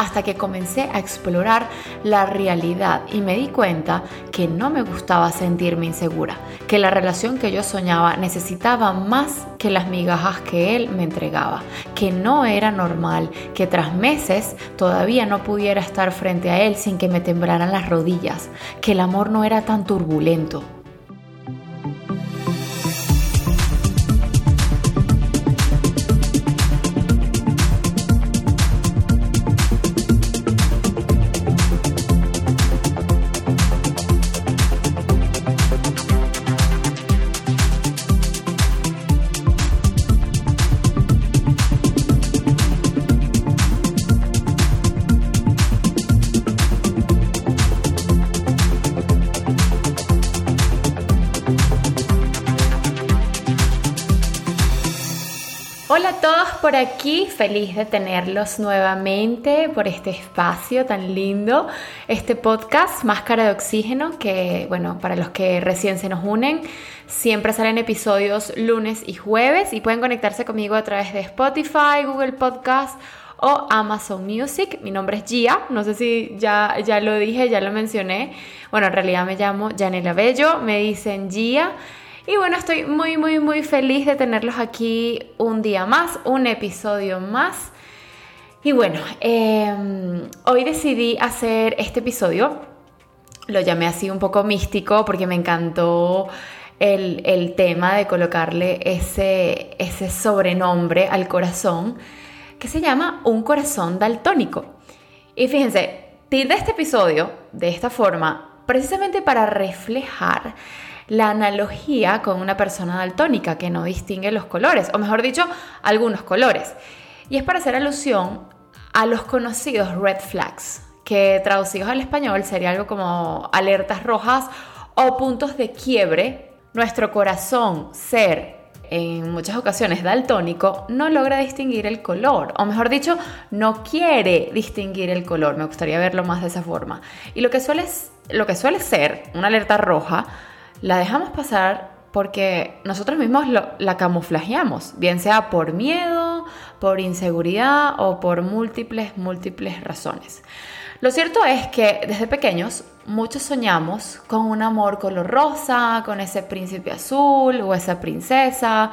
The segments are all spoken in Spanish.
hasta que comencé a explorar la realidad y me di cuenta que no me gustaba sentirme insegura, que la relación que yo soñaba necesitaba más que las migajas que él me entregaba, que no era normal que tras meses todavía no pudiera estar frente a él sin que me temblaran las rodillas, que el amor no era tan turbulento. Por aquí, feliz de tenerlos nuevamente por este espacio tan lindo, este podcast Máscara de Oxígeno, que bueno, para los que recién se nos unen, siempre salen episodios lunes y jueves y pueden conectarse conmigo a través de Spotify, Google Podcast o Amazon Music. Mi nombre es Gia, no sé si ya, ya lo dije, ya lo mencioné. Bueno, en realidad me llamo Janela Bello, me dicen Gia. Y bueno, estoy muy, muy, muy feliz de tenerlos aquí un día más, un episodio más. Y bueno, em, hoy decidí hacer este episodio. Lo llamé así un poco místico porque me encantó el, tema de colocarle ese, ese sobrenombre al corazón que se llama un corazón daltónico. Y fíjense, de este episodio de esta forma precisamente para reflejar la analogía con una persona daltónica que no distingue los colores, o mejor dicho, algunos colores. Y es para hacer alusión a los conocidos red flags, que traducidos al español sería algo como alertas rojas o puntos de quiebre. Nuestro corazón, ser en muchas ocasiones daltónico, no logra distinguir el color, o mejor dicho, no quiere distinguir el color. Me gustaría verlo más de esa forma. Y lo que suele, lo que suele ser una alerta roja la dejamos pasar porque nosotros mismos la camuflajeamos, bien sea por miedo, por inseguridad o por múltiples, múltiples razones. Lo cierto es que desde pequeños muchos soñamos con un amor color rosa, con ese príncipe azul o esa princesa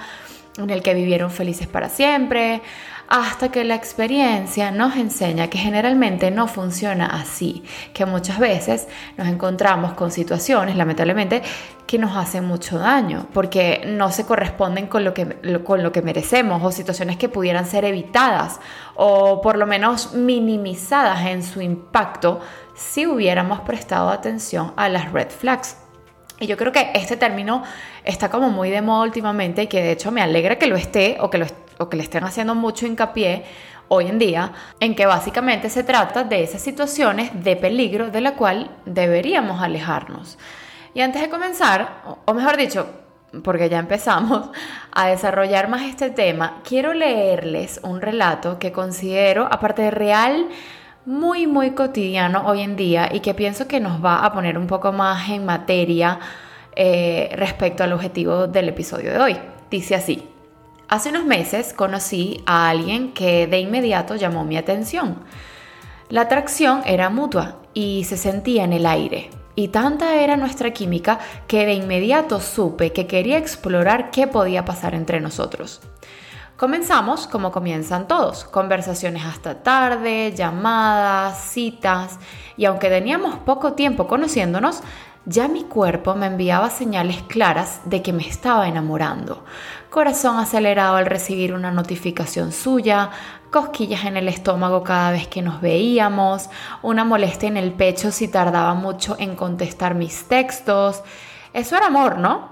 en el que vivieron felices para siempre, hasta que la experiencia nos enseña que generalmente no funciona así, que muchas veces nos encontramos con situaciones, lamentablemente, que nos hacen mucho daño, porque no se corresponden con lo que, con lo que merecemos, o situaciones que pudieran ser evitadas, o por lo menos minimizadas en su impacto si hubiéramos prestado atención a las red flags. Y yo creo que este término está como muy de moda últimamente y que de hecho me alegra que lo esté o que, lo, o que le estén haciendo mucho hincapié hoy en día, en que básicamente se trata de esas situaciones de peligro de la cual deberíamos alejarnos. Y antes de comenzar, o mejor dicho, porque ya empezamos a desarrollar más este tema, quiero leerles un relato que considero, aparte de real, muy, muy cotidiano hoy en día y que pienso que nos va a poner un poco más en materia eh, respecto al objetivo del episodio de hoy. Dice así, hace unos meses conocí a alguien que de inmediato llamó mi atención. La atracción era mutua y se sentía en el aire. Y tanta era nuestra química que de inmediato supe que quería explorar qué podía pasar entre nosotros. Comenzamos como comienzan todos, conversaciones hasta tarde, llamadas, citas, y aunque teníamos poco tiempo conociéndonos, ya mi cuerpo me enviaba señales claras de que me estaba enamorando. Corazón acelerado al recibir una notificación suya, cosquillas en el estómago cada vez que nos veíamos, una molestia en el pecho si tardaba mucho en contestar mis textos. Eso era amor, ¿no?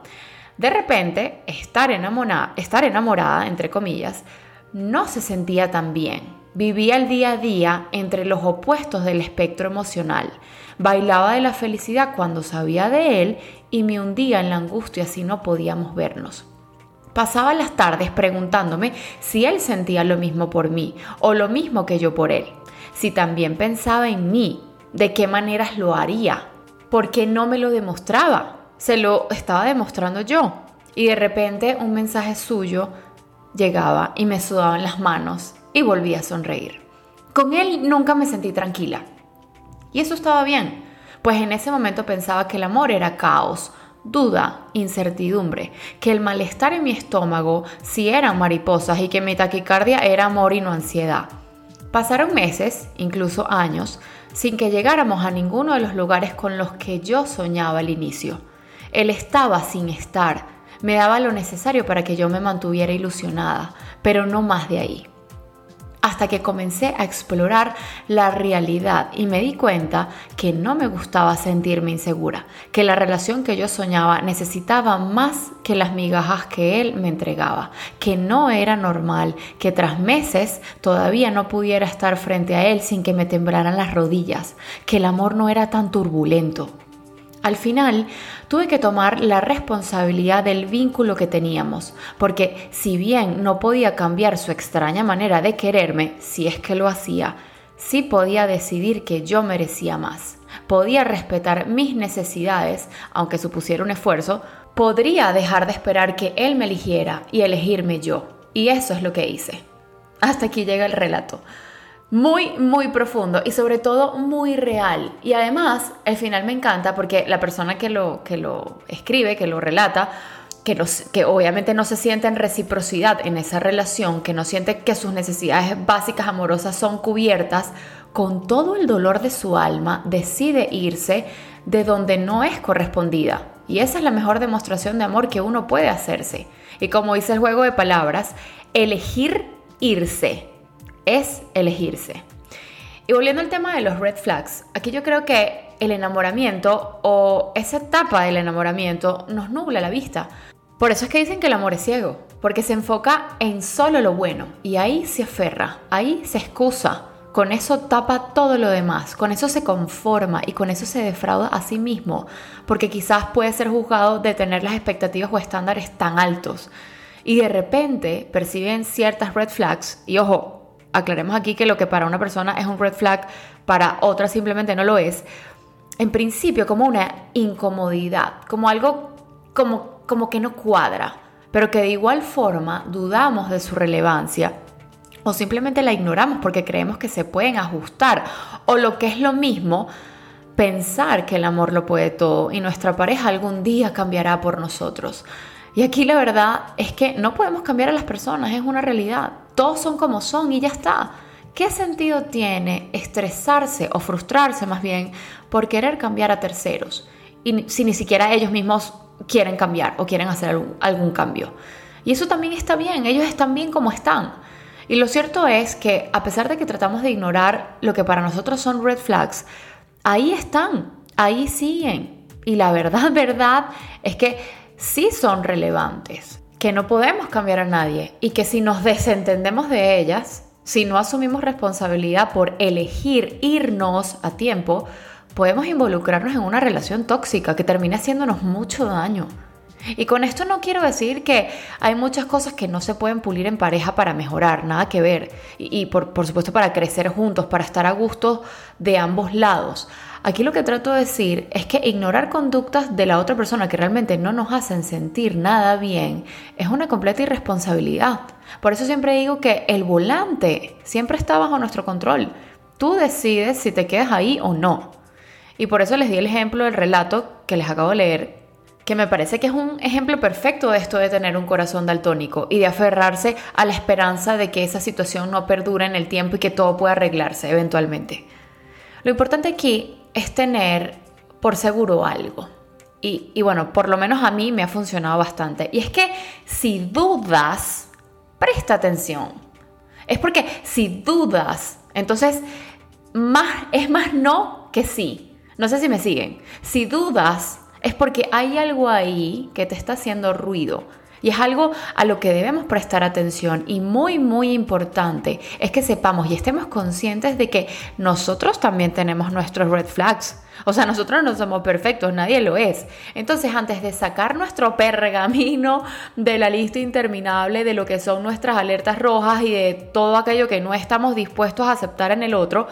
De repente, estar enamorada, estar enamorada, entre comillas, no se sentía tan bien. Vivía el día a día entre los opuestos del espectro emocional. Bailaba de la felicidad cuando sabía de él y me hundía en la angustia si no podíamos vernos. Pasaba las tardes preguntándome si él sentía lo mismo por mí o lo mismo que yo por él. Si también pensaba en mí, de qué maneras lo haría, por qué no me lo demostraba se lo estaba demostrando yo. Y de repente un mensaje suyo llegaba y me sudaban las manos y volví a sonreír. Con él nunca me sentí tranquila. Y eso estaba bien, pues en ese momento pensaba que el amor era caos, duda, incertidumbre, que el malestar en mi estómago sí eran mariposas y que mi taquicardia era amor y no ansiedad. Pasaron meses, incluso años, sin que llegáramos a ninguno de los lugares con los que yo soñaba al inicio. Él estaba sin estar, me daba lo necesario para que yo me mantuviera ilusionada, pero no más de ahí hasta que comencé a explorar la realidad y me di cuenta que no me gustaba sentirme insegura, que la relación que yo soñaba necesitaba más que las migajas que él me entregaba, que no era normal que tras meses todavía no pudiera estar frente a él sin que me temblaran las rodillas, que el amor no era tan turbulento. Al final tuve que tomar la responsabilidad del vínculo que teníamos, porque si bien no podía cambiar su extraña manera de quererme, si es que lo hacía, sí podía decidir que yo merecía más. Podía respetar mis necesidades, aunque supusiera un esfuerzo, podría dejar de esperar que él me eligiera y elegirme yo. Y eso es lo que hice. Hasta aquí llega el relato muy, muy profundo y sobre todo muy real. Y además, el final me encanta porque la persona que lo, que lo escribe, que lo relata, que, que obviamente no se siente en reciprocidad en esa relación, que no siente que sus necesidades básicas amorosas son cubiertas, con todo el dolor de su alma decide irse de donde no es correspondida. Y esa es la mejor demostración de amor que uno puede hacerse. Y como dice el juego de palabras, elegir irse es elegirse. Y volviendo al tema de los red flags, aquí yo creo que el enamoramiento o esa etapa del enamoramiento nos nubla la vista. Por eso es que dicen que el amor es ciego, porque se enfoca en solo lo bueno y ahí se aferra, ahí se excusa, con eso tapa todo lo demás, con eso se conforma y con eso se defrauda a sí mismo, porque quizás puede ser juzgado de tener las expectativas o estándares tan altos. Y de repente perciben ciertas red flags, y ojo, aclaremos aquí que lo que para una persona es un red flag, para otra simplemente no lo es, en principio como una incomodidad, como algo como, como que no cuadra, pero que de igual forma dudamos de su relevancia o simplemente la ignoramos porque creemos que se pueden ajustar o lo que es lo mismo, pensar que el amor lo puede todo y nuestra pareja algún día cambiará por nosotros. Y aquí la verdad es que no podemos cambiar a las personas, es una realidad. Todos son como son y ya está. ¿Qué sentido tiene estresarse o frustrarse más bien por querer cambiar a terceros? Y si ni siquiera ellos mismos quieren cambiar o quieren hacer algún, algún cambio. Y eso también está bien, ellos están bien como están. Y lo cierto es que a pesar de que tratamos de ignorar lo que para nosotros son red flags, ahí están, ahí siguen. Y la verdad, verdad es que sí son relevantes, que no podemos cambiar a nadie y que si nos desentendemos de ellas, si no asumimos responsabilidad por elegir irnos a tiempo, podemos involucrarnos en una relación tóxica que termina haciéndonos mucho daño. Y con esto no quiero decir que hay muchas cosas que no se pueden pulir en pareja para mejorar, nada que ver. Y, por, por, supuesto para crecer juntos, para estar a gusto de ambos lados. Aquí lo que trato de decir es que ignorar conductas de la otra persona que realmente no nos hacen sentir nada bien es una completa irresponsabilidad. Por eso siempre digo que el volante siempre está bajo nuestro control. Tú decides si te quedas ahí o no. Y por eso les di el ejemplo del relato que les acabo de leer, que me parece que es un ejemplo perfecto de esto de tener un corazón daltónico y de aferrarse a la esperanza de que esa situación no perdure en el tiempo y que todo pueda arreglarse eventualmente. Lo importante aquí es tener por seguro algo. Y, bueno, por lo menos a mí me ha funcionado bastante. Y es que si dudas, presta atención. Es porque si dudas, entonces más, es más no que sí. No sé si me siguen. Si dudas, es porque hay algo ahí que te está haciendo ruido y es algo a lo que debemos prestar atención y muy, muy importante es que sepamos y estemos conscientes de que nosotros también tenemos nuestros red flags. O sea, nosotros no somos perfectos, nadie lo es. Entonces, antes de sacar nuestro pergamino de la lista interminable de lo que son nuestras alertas rojas y de todo aquello que no estamos dispuestos a aceptar en el otro,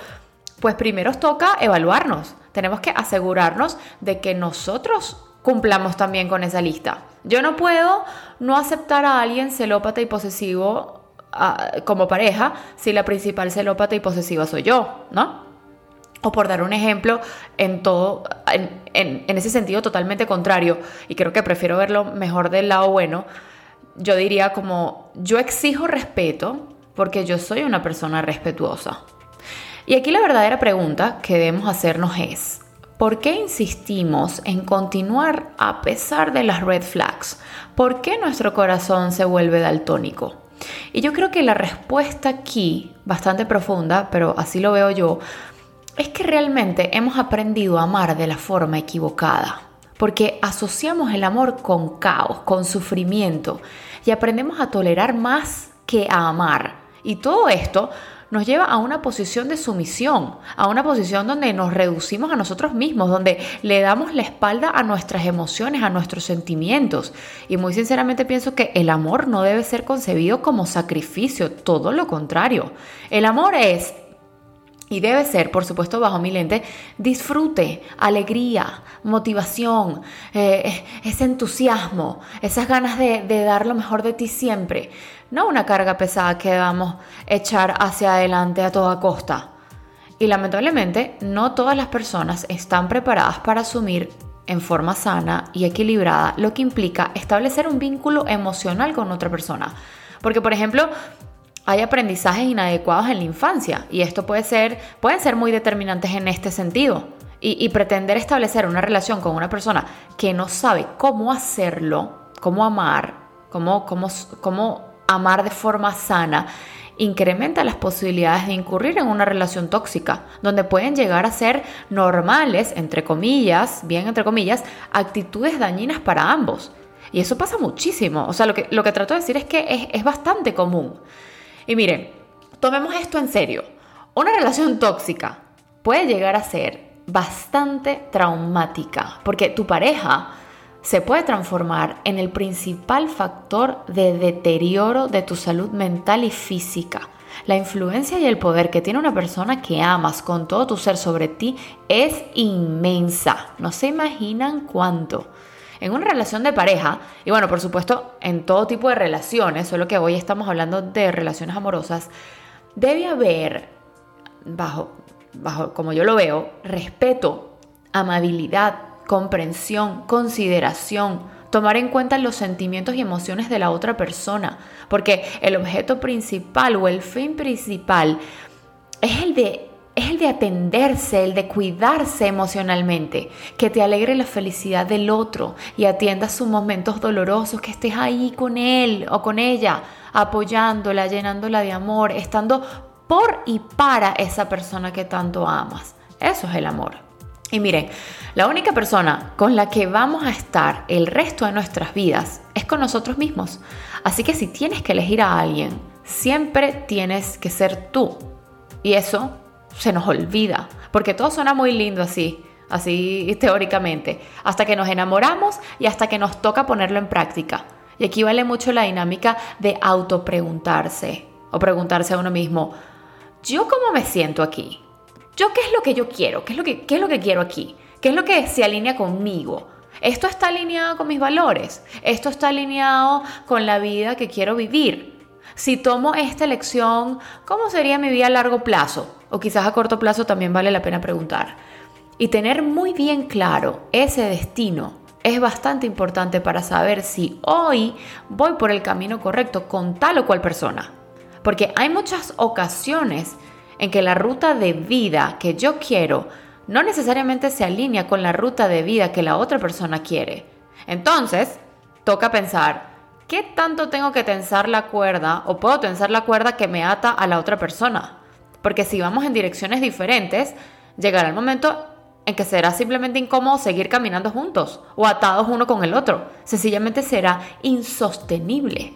pues primero toca evaluarnos. Tenemos que asegurarnos de que nosotros cumplamos también con esa lista. Yo no puedo no aceptar a alguien celópata y posesivo ah, como pareja si la principal celópata y posesiva soy yo, ¿no? O por dar un ejemplo en todo, en, en, ese sentido totalmente contrario, y creo que prefiero verlo mejor del lado bueno, yo diría como yo exijo respeto porque yo soy una persona respetuosa. Y aquí la verdadera pregunta que debemos hacernos es, ¿por qué insistimos en continuar a pesar de las red flags? ¿Por qué nuestro corazón se vuelve daltónico? Y yo creo que la respuesta aquí, bastante profunda, pero así lo veo yo, es que realmente hemos aprendido a amar de la forma equivocada, porque asociamos el amor con caos, con sufrimiento, y aprendemos a tolerar más que a amar. Y todo esto nos lleva a una posición de sumisión, a una posición donde nos reducimos a nosotros mismos, donde le damos la espalda a nuestras emociones, a nuestros sentimientos. Y muy sinceramente pienso que el amor no debe ser concebido como sacrificio, todo lo contrario. El amor es y debe ser, por supuesto, bajo mi lente, disfrute, alegría, motivación, eh, ese entusiasmo, esas ganas de, de, dar lo mejor de ti siempre. No una carga pesada que debamos echar hacia adelante a toda costa. Y lamentablemente, no todas las personas están preparadas para asumir en forma sana y equilibrada lo que implica establecer un vínculo emocional con otra persona. Porque, por ejemplo, hay aprendizajes inadecuados en la infancia y esto puede ser, pueden ser muy determinantes en este sentido. Y, pretender establecer una relación con una persona que no sabe cómo hacerlo, cómo amar, cómo, cómo, cómo amar de forma sana, incrementa las posibilidades de incurrir en una relación tóxica, donde pueden llegar a ser normales, entre comillas, bien entre comillas, actitudes dañinas para ambos. Y eso pasa muchísimo. O sea, lo que, lo que trato de decir es que es, es bastante común. Y miren, tomemos esto en serio. Una relación tóxica puede llegar a ser bastante traumática porque tu pareja se puede transformar en el principal factor de deterioro de tu salud mental y física. La influencia y el poder que tiene una persona que amas con todo tu ser sobre ti es inmensa. No se imaginan cuánto en una relación de pareja, y bueno, por supuesto, en todo tipo de relaciones, solo que hoy estamos hablando de relaciones amorosas, debe haber, bajo, bajo como yo lo veo, respeto, amabilidad, comprensión, consideración, tomar en cuenta los sentimientos y emociones de la otra persona, porque el objeto principal o el fin principal es el de es el de atenderse, el de cuidarse emocionalmente, que te alegre la felicidad del otro y atiendas sus momentos dolorosos, que estés ahí con él o con ella, apoyándola, llenándola de amor, estando por y para esa persona que tanto amas. Eso es el amor. Y miren, la única persona con la que vamos a estar el resto de nuestras vidas es con nosotros mismos. Así que si tienes que elegir a alguien, siempre tienes que ser tú. Y eso se nos olvida, porque todo suena muy lindo así, así teóricamente, hasta que nos enamoramos y hasta que nos toca ponerlo en práctica. Y aquí vale mucho la dinámica de autopreguntarse o preguntarse a uno mismo, ¿yo cómo me siento aquí? ¿Yo qué es lo que yo quiero? ¿Qué es lo que, qué es lo que quiero aquí? ¿Qué es lo que se alinea conmigo? ¿Esto está alineado con mis valores? ¿Esto está alineado con la vida que quiero vivir? Si tomo esta elección, ¿cómo sería mi vida a largo plazo? O quizás a corto plazo también vale la pena preguntar. Y tener muy bien claro ese destino es bastante importante para saber si hoy voy por el camino correcto con tal o cual persona. Porque hay muchas ocasiones en que la ruta de vida que yo quiero no necesariamente se alinea con la ruta de vida que la otra persona quiere. Entonces, toca pensar, ¿qué tanto tengo que tensar la cuerda o puedo tensar la cuerda que me ata a la otra persona? Porque si vamos en direcciones diferentes, llegará el momento en que será simplemente incómodo seguir caminando juntos o atados uno con el otro. Sencillamente será insostenible.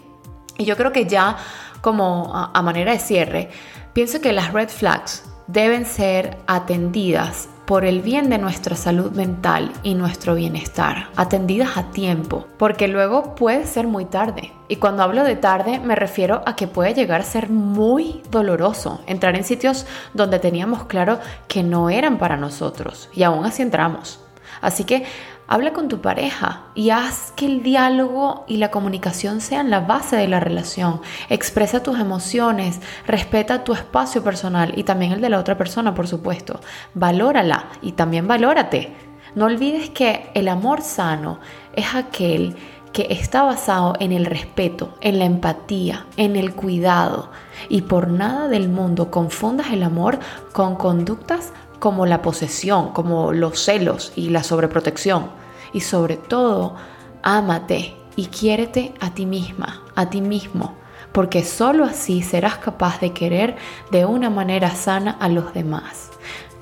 Y yo creo que ya como a, manera de cierre, pienso que las red flags deben ser atendidas por el bien de nuestra salud mental y nuestro bienestar, atendidas a tiempo, porque luego puede ser muy tarde. Y cuando hablo de tarde me refiero a que puede llegar a ser muy doloroso entrar en sitios donde teníamos claro que no eran para nosotros y aún así entramos. Así que Habla con tu pareja y haz que el diálogo y la comunicación sean la base de la relación. Expresa tus emociones, respeta tu espacio personal y también el de la otra persona, por supuesto. Valórala y también valórate. No olvides que el amor sano es aquel que está basado en el respeto, en la empatía, en el cuidado. Y por nada del mundo confundas el amor con conductas como la posesión, como los celos y la sobreprotección. Y sobre todo, ámate y quiérete a ti misma, a ti mismo, porque sólo así serás capaz de querer de una manera sana a los demás.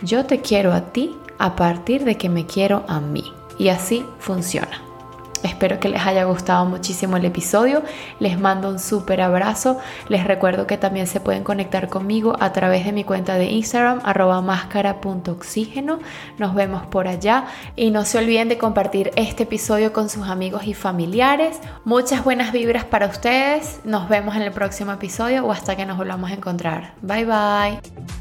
Yo te quiero a ti a partir de que me quiero a mí. Y así funciona. Espero que les haya gustado muchísimo el episodio. Les mando un súper abrazo. Les recuerdo que también se pueden conectar conmigo a través de mi cuenta de Instagram, arroba máscara.oxígeno. Nos vemos por allá. Y no se olviden de compartir este episodio con sus amigos y familiares. Muchas buenas vibras para ustedes. Nos vemos en el próximo episodio o hasta que nos volvamos a encontrar. Bye bye.